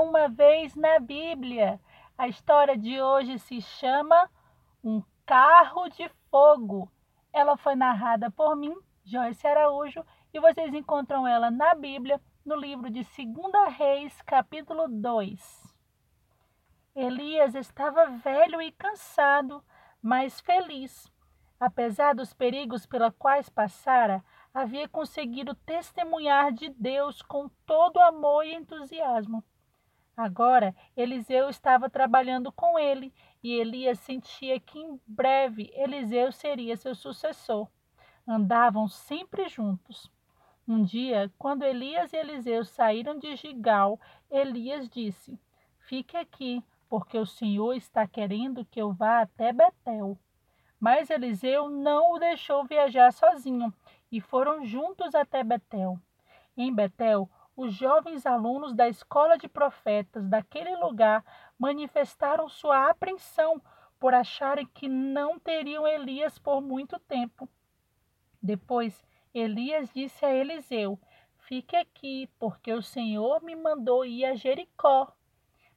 uma vez na Bíblia. A história de hoje se chama Um Carro de Fogo. Ela foi narrada por mim, Joyce Araújo, e vocês encontram ela na Bíblia, no livro de 2 Reis, capítulo 2. Elias estava velho e cansado, mas feliz. Apesar dos perigos pelos quais passara, havia conseguido testemunhar de Deus com todo amor e entusiasmo. Agora, Eliseu estava trabalhando com ele e Elias sentia que em breve Eliseu seria seu sucessor. Andavam sempre juntos. Um dia, quando Elias e Eliseu saíram de Gigal, Elias disse: Fique aqui, porque o Senhor está querendo que eu vá até Betel. Mas Eliseu não o deixou viajar sozinho e foram juntos até Betel. Em Betel, os jovens alunos da escola de profetas daquele lugar manifestaram sua apreensão por acharem que não teriam Elias por muito tempo. Depois, Elias disse a Eliseu: Fique aqui, porque o Senhor me mandou ir a Jericó.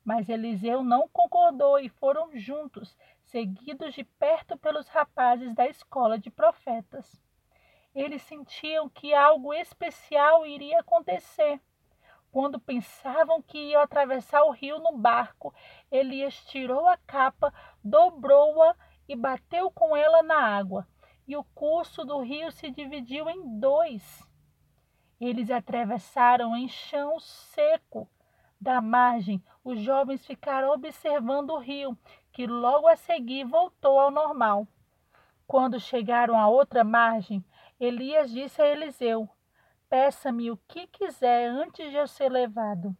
Mas Eliseu não concordou e foram juntos, seguidos de perto pelos rapazes da escola de profetas. Eles sentiam que algo especial iria acontecer. Quando pensavam que iam atravessar o rio no barco, Elias tirou a capa, dobrou-a e bateu com ela na água, e o curso do rio se dividiu em dois. Eles atravessaram em chão seco. Da margem, os jovens ficaram observando o rio, que logo a seguir voltou ao normal. Quando chegaram à outra margem, Elias disse a Eliseu: Peça-me o que quiser antes de eu ser levado.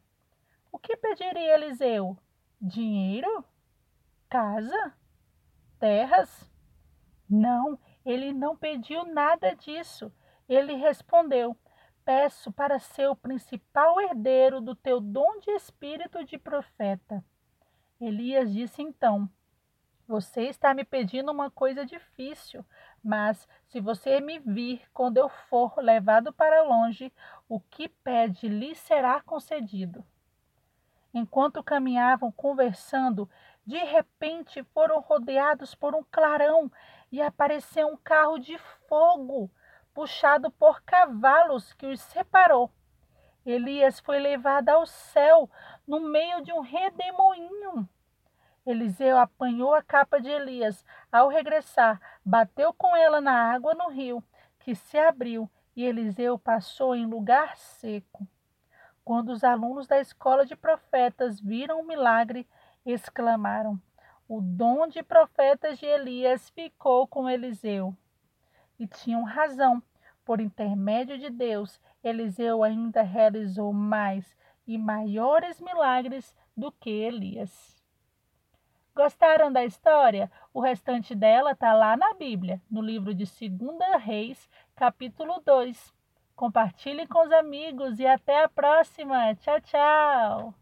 O que pediria Eliseu? Dinheiro? Casa? Terras? Não, ele não pediu nada disso. Ele respondeu: Peço para ser o principal herdeiro do teu dom de espírito de profeta. Elias disse então: Você está me pedindo uma coisa difícil. Mas se você me vir quando eu for levado para longe, o que pede lhe será concedido. Enquanto caminhavam conversando, de repente foram rodeados por um clarão e apareceu um carro de fogo, puxado por cavalos que os separou. Elias foi levado ao céu no meio de um redemoinho. Eliseu apanhou a capa de Elias. Ao regressar, bateu com ela na água no rio, que se abriu, e Eliseu passou em lugar seco. Quando os alunos da escola de profetas viram o milagre, exclamaram: O dom de profetas de Elias ficou com Eliseu. E tinham razão. Por intermédio de Deus, Eliseu ainda realizou mais e maiores milagres do que Elias. Gostaram da história? O restante dela está lá na Bíblia, no livro de 2 Reis, capítulo 2. Compartilhe com os amigos e até a próxima. Tchau, tchau.